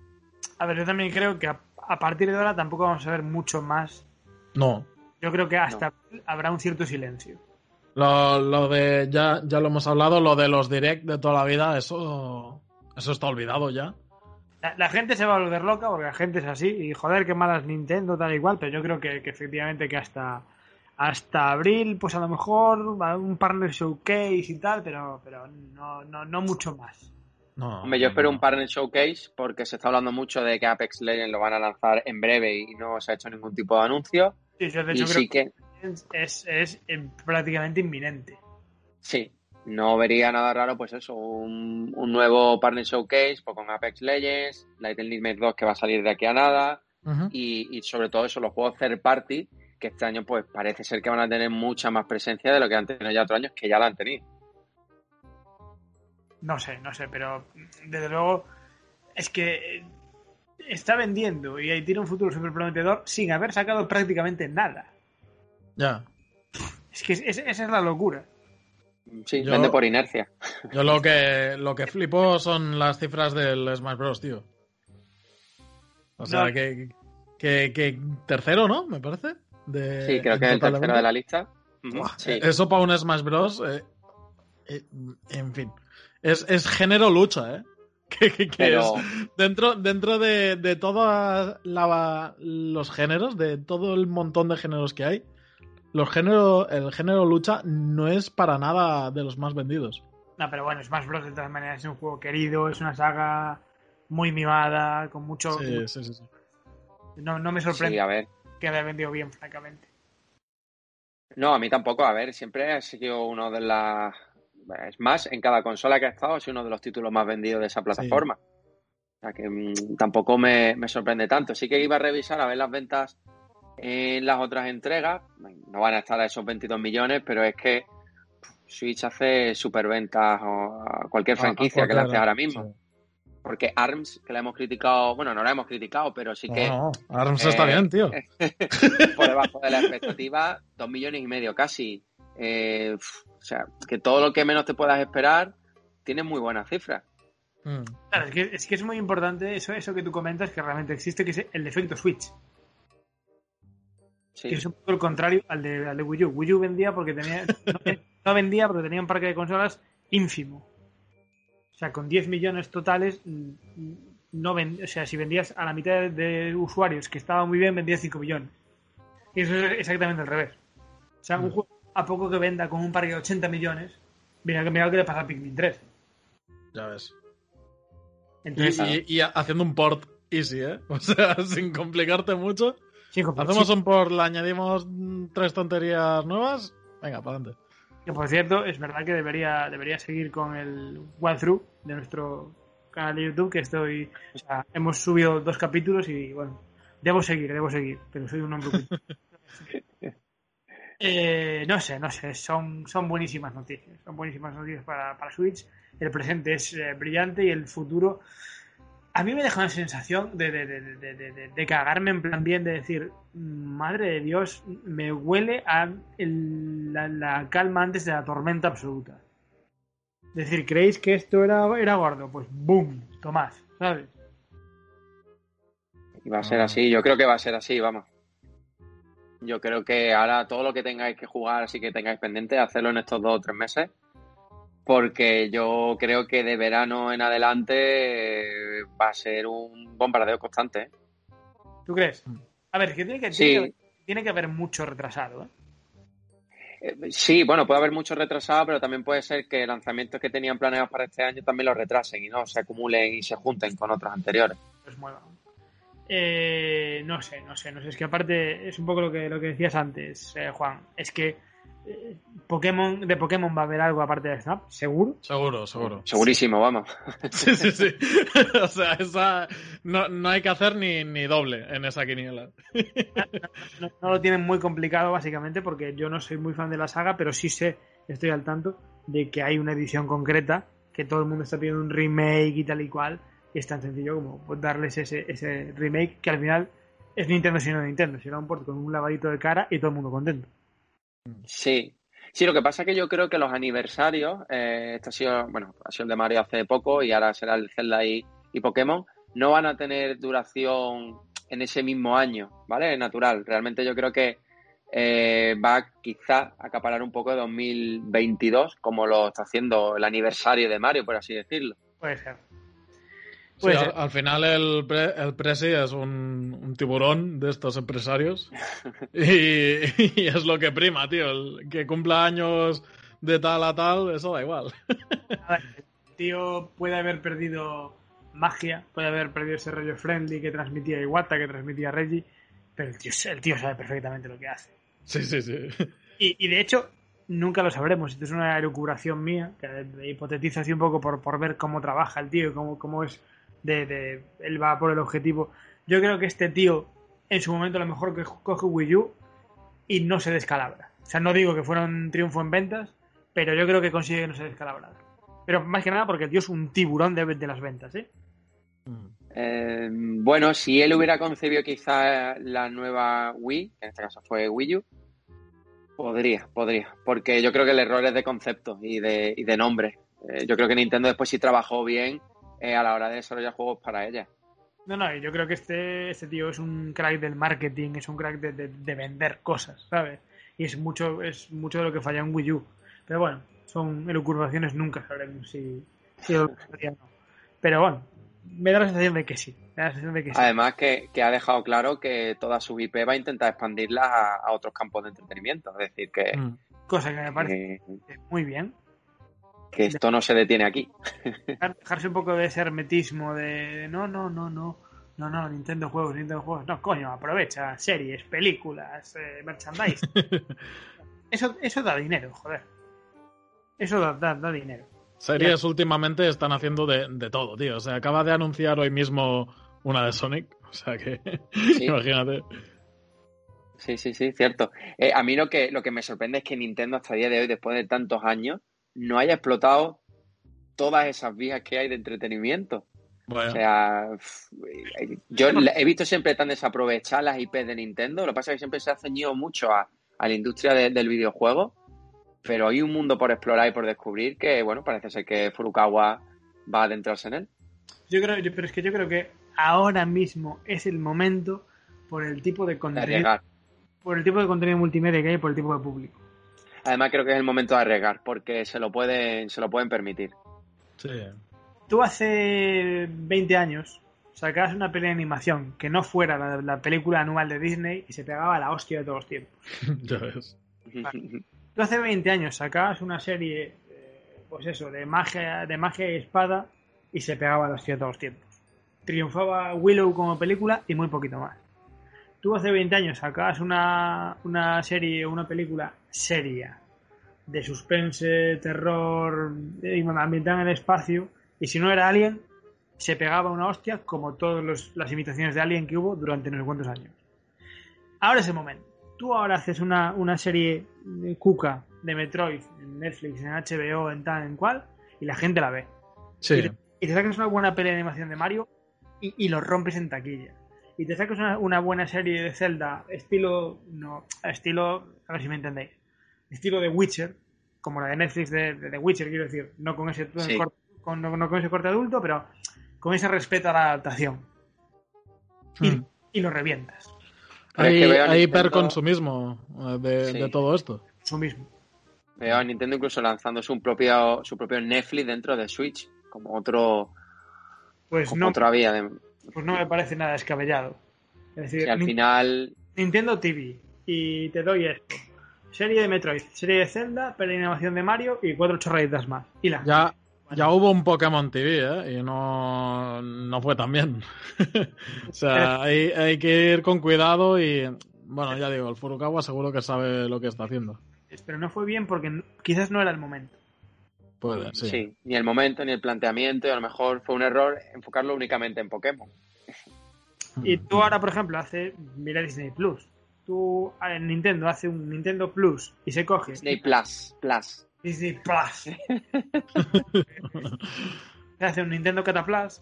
A ver, yo también creo que a, a partir de ahora tampoco vamos a ver mucho más. No. Yo creo que hasta abril habrá un cierto silencio. Lo, lo de, ya, ya lo hemos hablado, lo de los direct de toda la vida, eso, eso está olvidado ya. La, la gente se va a volver loca porque la gente es así y joder, qué malas Nintendo, tal igual, pero yo creo que, que efectivamente que hasta hasta abril, pues a lo mejor va un partner showcase y tal, pero, pero no, no, no mucho más. No, Hombre, yo espero un partner showcase porque se está hablando mucho de que Apex Legends lo van a lanzar en breve y no se ha hecho ningún tipo de anuncio. Sí, yo de Y hecho creo sí que, que es, es, es, eh, prácticamente inminente. sí, no vería nada raro, pues eso, un, un nuevo partner showcase pues con Apex Legends, Little Nightmares 2 que va a salir de aquí a nada y, y sobre todo eso, los juegos third party que este año pues parece ser que van a tener mucha más presencia de lo que han tenido ya otros años, que ya la han tenido. No sé, no sé, pero desde luego es que eh, está vendiendo y ahí tiene un futuro súper prometedor sin haber sacado prácticamente nada. Ya. Es que es- es- esa es la locura. Sí, Yo- vende por inercia. Yo lo que, lo que flipo son las cifras del Smash Bros, tío. O sea, No. que, que, que tercero, ¿no? Me parece. De, Sí, creo que es el tercero de la lista. Buah, sí. Eso para un Smash Bros. eh, eh, en fin. Es, es género lucha, ¿eh? Que, que- que Pero es dentro, dentro de, de todos los géneros, de todo el montón de géneros que hay, los género, el género lucha no es para nada de los más vendidos. No, pero bueno, Smash Bros. de todas maneras es un juego querido, es una saga muy mimada, con mucho... Sí, sí, sí. sí. No, no me sí, sorprende a ver. que haya vendido bien, francamente. No, a mí tampoco. A ver, siempre ha sido uno de las. Es más, en cada consola que ha estado, ha sido uno de los títulos más vendidos de esa plataforma. O sea que mm, tampoco me, me sorprende tanto. Sí que iba a revisar a ver las ventas en las otras entregas. No van a estar a esos 22 millones, pero es que Switch hace superventas o a cualquier A- a franquicia que cualquiera, lance ahora mismo. sí. Porque ARMS, que la hemos criticado, bueno, no la hemos criticado, pero sí que No, no, ARMS eh, está bien, tío. por debajo de la expectativa, dos millones y medio casi. Eh, o sea, que todo lo que menos te puedas esperar tiene muy buenas cifras. Mm. Claro, es que, es que es muy importante eso, eso que tú comentas, que realmente existe, que es el defecto Switch. Sí. Que es un poco el contrario al de, al de Wii U. Wii U vendía porque tenía... No, no vendía porque tenía un parque de consolas ínfimo. O sea, con 10 millones totales, mm, no ven, o sea, si vendías a la mitad de, usuarios que estaba muy bien, vendías 5 millones. Y eso es exactamente al revés. O sea, un Mm. juego a poco que venda con un parque de 80 millones, mira, mira lo que le pasa a Pikmin 3. Ya ves. Entonces, Y, y- y haciendo un port easy, ¿eh? O sea, sin complicarte mucho. Chico, Hacemos un por, le añadimos tres tonterías nuevas. Venga, para adelante. que por cierto, es verdad que debería, debería seguir con el walkthrough de nuestro canal de YouTube, que estoy... O sea, hemos subido dos capítulos y, bueno, debo seguir, debo seguir, pero soy un hombre. Eh, no sé, no sé, son, son buenísimas noticias. Son buenísimas noticias para, para Switch. El presente es eh, brillante y el futuro. A mí me deja una sensación de, de, de, de, cagarme en plan bien, de decir, madre de Dios, me huele a la, la calma antes de la tormenta absoluta. Decir, ¿creéis que esto era, era gordo? Pues boom, Tomás, ¿sabes? Va a ser así, yo creo que va a ser así, vamos. Yo creo que ahora todo lo que tengáis que jugar, así que tengáis pendiente, hacerlo en estos dos o tres meses. Porque yo creo que de verano en adelante eh, va a ser un bombardeo constante. ¿eh? ¿Tú crees? A ver, que tiene que, Sí. tiene que, tiene que haber mucho retrasado, ¿eh? Eh, Sí, bueno, puede haber mucho retrasado, pero también puede ser que lanzamientos que tenían planeados para este año también los retrasen y no se acumulen y se junten con otros anteriores. pues muevan. Eh, no sé, no sé, no sé. Es que aparte es un poco lo que, lo que decías antes, eh, Juan. Es que Pokémon, de Pokémon va a haber algo aparte de Snap, seguro. Seguro, seguro. Segurísimo, vamos. Sí, sí, sí. o sea, esa no, no hay que hacer ni, ni doble en esa quiniela. No, no lo tienen muy complicado, básicamente, porque yo no soy muy fan de la saga, pero sí sé, estoy al tanto de que hay una edición concreta, que todo el mundo está pidiendo un remake y tal y cual, y es tan sencillo como pues, darles ese, ese remake que al final es Nintendo sino Nintendo, será un port con un lavadito de cara y todo el mundo contento. Sí. Sí, lo que pasa es que yo creo que los aniversarios, eh, este ha sido, bueno, ha sido el de Mario hace poco y ahora será el Zelda y, y Pokémon, no van a tener duración en ese mismo año, ¿vale? Natural. Realmente yo creo que eh, va quizá a acaparar un poco de 2022, como lo está haciendo el aniversario de Mario, por así decirlo. Puede ser. Sí, Puede al, ser. al final el, pre- el Presi es un, un tiburón de estos empresarios y, y es lo que prima, tío. El que cumpla años de tal a tal, eso da igual. A ver, el tío puede haber perdido magia, puede haber perdido ese rollo friendly que transmitía Iwata, que transmitía Reggie, pero el tío, el tío sabe perfectamente lo que hace. Sí, sí, sí. Y, y de hecho, nunca lo sabremos. Esto es una elucubración mía, que hipotetizo así un poco por, por ver cómo trabaja el tío y cómo, cómo es de, de. Él va por el objetivo. Yo creo que este tío, en su momento, a lo mejor que coge Wii U y no se descalabra. O sea, no digo que fuera un triunfo en ventas, pero yo creo que consigue que no se descalabra. Pero más que nada porque el tío es un tiburón de, las ventas, ¿eh? Eh, bueno, si él hubiera concebido quizá la nueva Wii, que en este caso fue Wii U, podría, podría. Porque yo creo que el error es de concepto y de, y de nombre. Eh, yo creo que Nintendo después sí trabajó bien eh, a la hora de desarrollar juegos para ella. No, no, yo creo que este, este tío es un crack del marketing, es un crack de, de- de vender cosas, ¿sabes? Y es mucho, es mucho de lo que falla en Wii U. Pero bueno, son elucubraciones, nunca sabremos si, si lo o no. Pero bueno, me da la sensación de que sí. Me da la sensación de que sí. Además que, que ha dejado claro que toda su IP va a intentar expandirla a, a otros campos de entretenimiento. Es decir, que, Mm. Cosa que me parece que, muy bien. Que esto no se detiene aquí. Dejar- Dejarse un poco de ese hermetismo de no, no, no, no. No, no, Nintendo juegos, Nintendo juegos. No, coño, aprovecha series, películas, eh, merchandise. Eso, eso da dinero, joder. Eso da, da, da dinero. Series últimamente están haciendo de, de todo, tío. O sea, acaba de anunciar hoy mismo una de Sonic. O sea que, Sí. imagínate. Sí, sí, sí, cierto. Eh, a mí lo que, lo que me sorprende es que Nintendo hasta el día de hoy, después de tantos años, no haya explotado todas esas vías que hay de entretenimiento. Bueno, O sea, yo he visto siempre tan desaprovechar las IP de Nintendo. Lo que pasa es que siempre se ha ceñido mucho a, a la industria de- del videojuego. Pero hay un mundo por explorar y por descubrir que, bueno, parece ser que Furukawa va a adentrarse en él. Yo creo, yo- pero es que yo creo que ahora mismo es el momento por el tipo de contenido, por el tipo de contenido multimedia que hay, y por el tipo de público. Además, creo que es el momento de arriesgar porque se lo pueden, se lo pueden permitir. sí. Tú hace 20 años sacabas una peli de animación que no fuera la, la película anual de Disney y se pegaba a la hostia de todos los tiempos. ya ves. Tú hace 20 años sacabas una serie, eh, pues eso, de magia, de magia y espada y se pegaba a la hostia de todos los tiempos. Triunfaba Willow como película y muy poquito más. tú hace 20 años sacabas una, una serie o una película seria de suspense, terror, eh, ambientada en el espacio, y si no era Alien, se pegaba una hostia como todas las imitaciones de Alien que hubo durante no sé cuántos años. Ahora es el momento. Tú ahora haces una, una serie de Cuca de Metroid en Netflix, en HBO, en tal, en cual, y la gente la ve. Sí. Y, te, y te sacas una buena pelea de animación de Mario y, y lo rompes en taquilla. Y te sacas una, una buena serie de Zelda, estilo. No, estilo. A ver si me entendéis. Estilo de Witcher, como la de Netflix de, de, de Witcher, quiero decir. No con ese Sí. corte, con, no, no con ese corte adulto, pero con ese respeto a la adaptación. Y, Mm. y lo revientas. Es Hay, que veo a hay Nintendo- hiperconsumismo eh, de, Sí. de todo esto. Eso mismo. Veo a Nintendo incluso lanzando su propio, su propio Netflix dentro de Switch, como otro, Pues como no, otra vía de. pues no me parece nada descabellado. Es decir, Si al final. Nintendo TV. Y te doy esto. Serie de Metroid, serie de Zelda, animación de Mario y cuatro chorraditas más. Y la Ya, ya hubo un Pokémon TV, ¿eh? Y no, no fue tan bien. o sea, hay, hay que ir con cuidado y... Bueno, ya digo, el Furukawa seguro que sabe lo que está haciendo. Pero no fue bien porque quizás no era el momento. Puede, sí. Sí. ni el momento, ni el planteamiento, y a lo mejor fue un error enfocarlo únicamente en Pokémon. Y tú ahora, por ejemplo, hace. Mira Disney Plus. Tú en Nintendo hace un Nintendo Plus y se coge Disney Plus, Plus. Disney Plus. se hace un Nintendo Cata Plus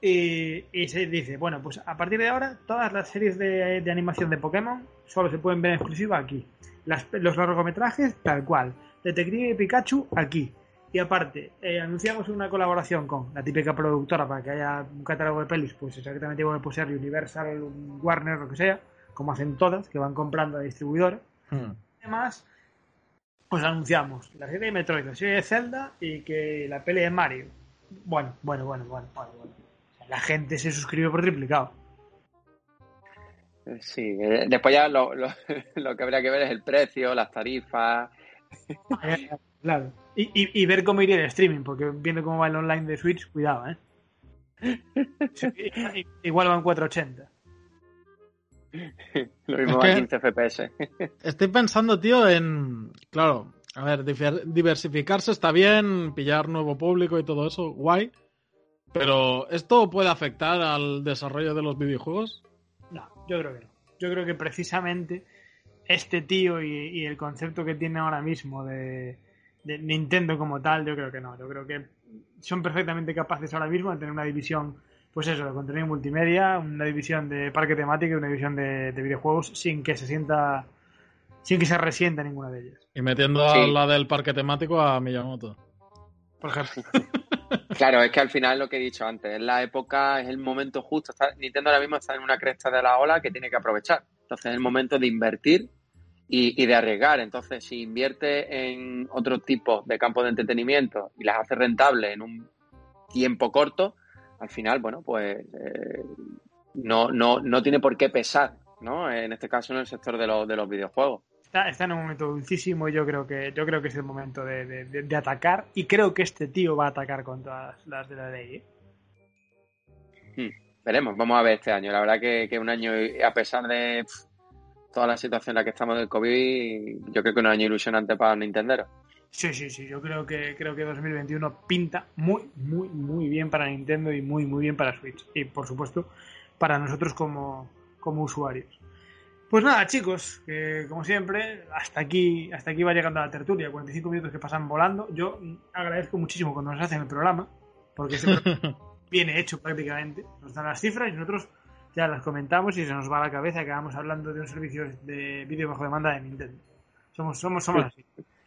y, y se dice, bueno, pues a partir de ahora todas las series de, de animación de Pokémon solo se pueden ver en exclusiva aquí. Las- los largometrajes, tal cual. Detective Pikachu, aquí. Y aparte, eh, anunciamos una colaboración con la típica productora para que haya un catálogo de pelis, pues exactamente igual puede ser Universal, Warner, lo que sea, como hacen todas, que van comprando a distribuidores. Mm. Además, pues anunciamos la serie de Metroid, la serie de Zelda y que la peli de Mario. Bueno, bueno, bueno, bueno, bueno. bueno. O sea, La gente se suscribe por triplicado. Eh, Sí, eh, después ya lo, lo, lo que habría que ver es el precio, las tarifas. Claro. Y, y, y ver cómo iría el streaming, porque viendo cómo va el online de Switch, cuidado, ¿eh? Igual van 480. Lo mismo Es a que- 15 FPS. Estoy pensando, tío, en... Claro, a ver, diversificarse está bien, pillar nuevo público y todo eso, guay. Pero, ¿esto puede afectar al desarrollo de los videojuegos? No, yo creo que no. Yo creo que precisamente este tío y, y el concepto que tiene ahora mismo de, de Nintendo como tal, yo creo que no. Yo creo que son perfectamente capaces ahora mismo de tener una división, pues eso, de contenido multimedia, una división de parque temático y una división de, de videojuegos sin que se sienta, sin que se resienta ninguna de ellas. Y metiendo Sí. a la del parque temático a Miyamoto. Por ejemplo. Claro, es que al final lo que he dicho antes, es la época, es el momento justo. Está- Nintendo ahora mismo está en una cresta de la ola que tiene que aprovechar. Entonces es el momento de invertir y, y de arriesgar. Entonces, si invierte en otro tipo de campos de entretenimiento y las hace rentables en un tiempo corto, al final, bueno, pues eh, no, no, no tiene por qué pesar, ¿no? En este caso en el sector de, los de los videojuegos. Está, está en un momento dulcísimo y yo creo que yo creo que es el momento de, de- atacar y creo que este tío va a atacar con todas las de la ley. ¿eh? Veremos, vamos a ver este año. La verdad que, que un año, a pesar de toda la situación en la que estamos del COVID, yo creo que un año ilusionante para Nintendo. Sí, sí, sí, yo creo que creo que 2021 pinta muy, muy, muy bien para Nintendo y muy, muy bien para Switch. Y por supuesto, para nosotros como, como usuarios. Pues nada, chicos, que como siempre, hasta aquí, hasta aquí va llegando la tertulia, 45 minutos que pasan volando. Yo agradezco muchísimo cuando nos hacen el programa, porque este programa viene hecho prácticamente. Nos dan las cifras y nosotros ya las comentamos y se nos va a la cabeza que acabamos hablando de un servicio de vídeo bajo demanda de Nintendo. Somos, somos, somos así.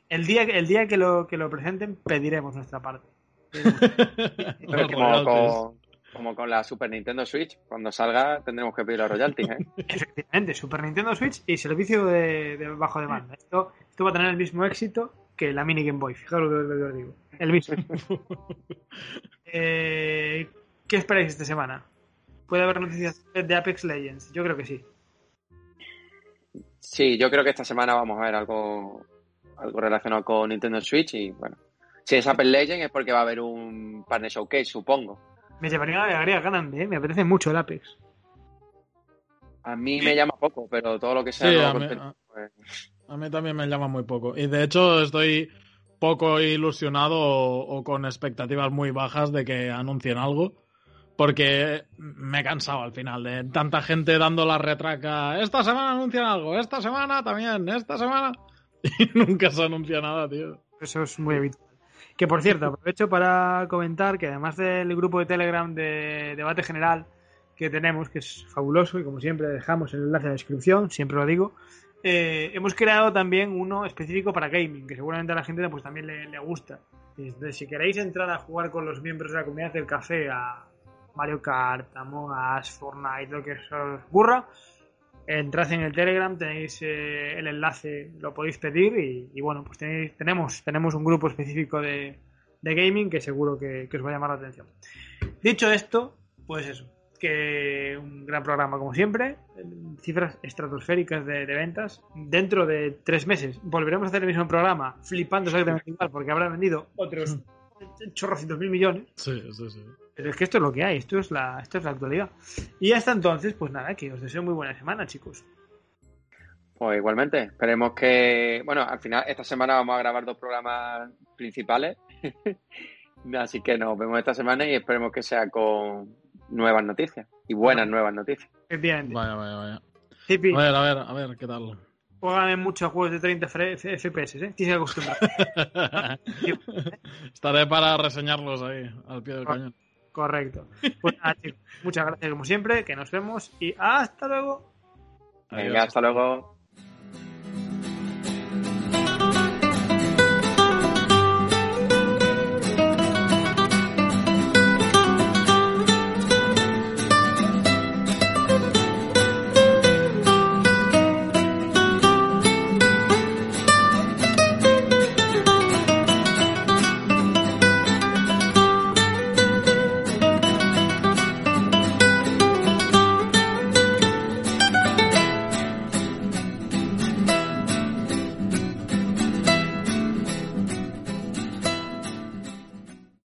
El día, el día que lo, que lo presenten, pediremos nuestra parte. Como, con, como con la Super Nintendo Switch, cuando salga tendremos que pedir los royalties. ¿eh? Efectivamente, Super Nintendo Switch y servicio de, de bajo demanda. Esto, esto va a tener el mismo éxito que la Mini Game Boy. Que, lo que os digo. El mismo. Eh, ¿Qué esperáis esta semana? ¿Puede haber noticias de Apex Legends? Yo creo que sí. Sí, yo creo que esta semana vamos a ver algo, algo relacionado con Nintendo Switch y bueno. Si es Apple Legend es porque va a haber un partner showcase, supongo. Me llevaría una alegría grande, ¿eh? me apetece mucho el Apex. A mí me llama poco, pero todo lo que sea Sí, a mí, pues, a mí también me llama muy poco. Y de hecho estoy poco ilusionado o, o con expectativas muy bajas de que anuncien algo. Porque me he cansado al final de tanta gente dando la retraca. Esta semana anuncian algo, esta semana también, esta semana. Nunca se anuncia nada, tío. Eso es muy habitual. Que por cierto, aprovecho para comentar que además del grupo de Telegram de debate general que tenemos, que es fabuloso y como siempre dejamos el enlace en la descripción, siempre lo digo, eh, hemos creado también uno específico para gaming, que seguramente a la gente pues también le, le gusta. Entonces, si queréis entrar a jugar con los miembros de la comunidad del café a Mario Kart, Among Us, Fortnite, lo que se os ocurra, entrad en el Telegram, tenéis eh, el enlace, lo podéis pedir y, y bueno, pues tenéis, tenemos, tenemos un grupo específico de, de gaming que seguro que, que os va a llamar la atención. Dicho esto, pues eso, que un gran programa como siempre, cifras estratosféricas de, de ventas. Dentro de tres meses volveremos a hacer el mismo programa, flipando exactamente igual, porque habrá vendido otros chorrocientos mil millones. Sí, sí, sí. Pero es que esto es lo que hay, esto es la, esto es la actualidad. Y hasta entonces, pues nada, que os deseo muy buena semana, chicos. Pues igualmente, esperemos que, bueno, al final esta semana vamos a grabar dos programas principales, así que nos vemos esta semana y esperemos que sea con nuevas noticias y buenas nuevas noticias. Efectivamente. Vaya, vaya, vaya. Hippie, A ver, a ver, a ver, ¿qué tal? juegan en muchos juegos de 30 fre- FPS, ¿eh? Tienes que acostumbrar. Estaré para reseñarlos ahí, al pie del cañón. Correcto. Pues nada, chicos, muchas gracias como siempre, que nos vemos y hasta luego. Venga, hasta luego.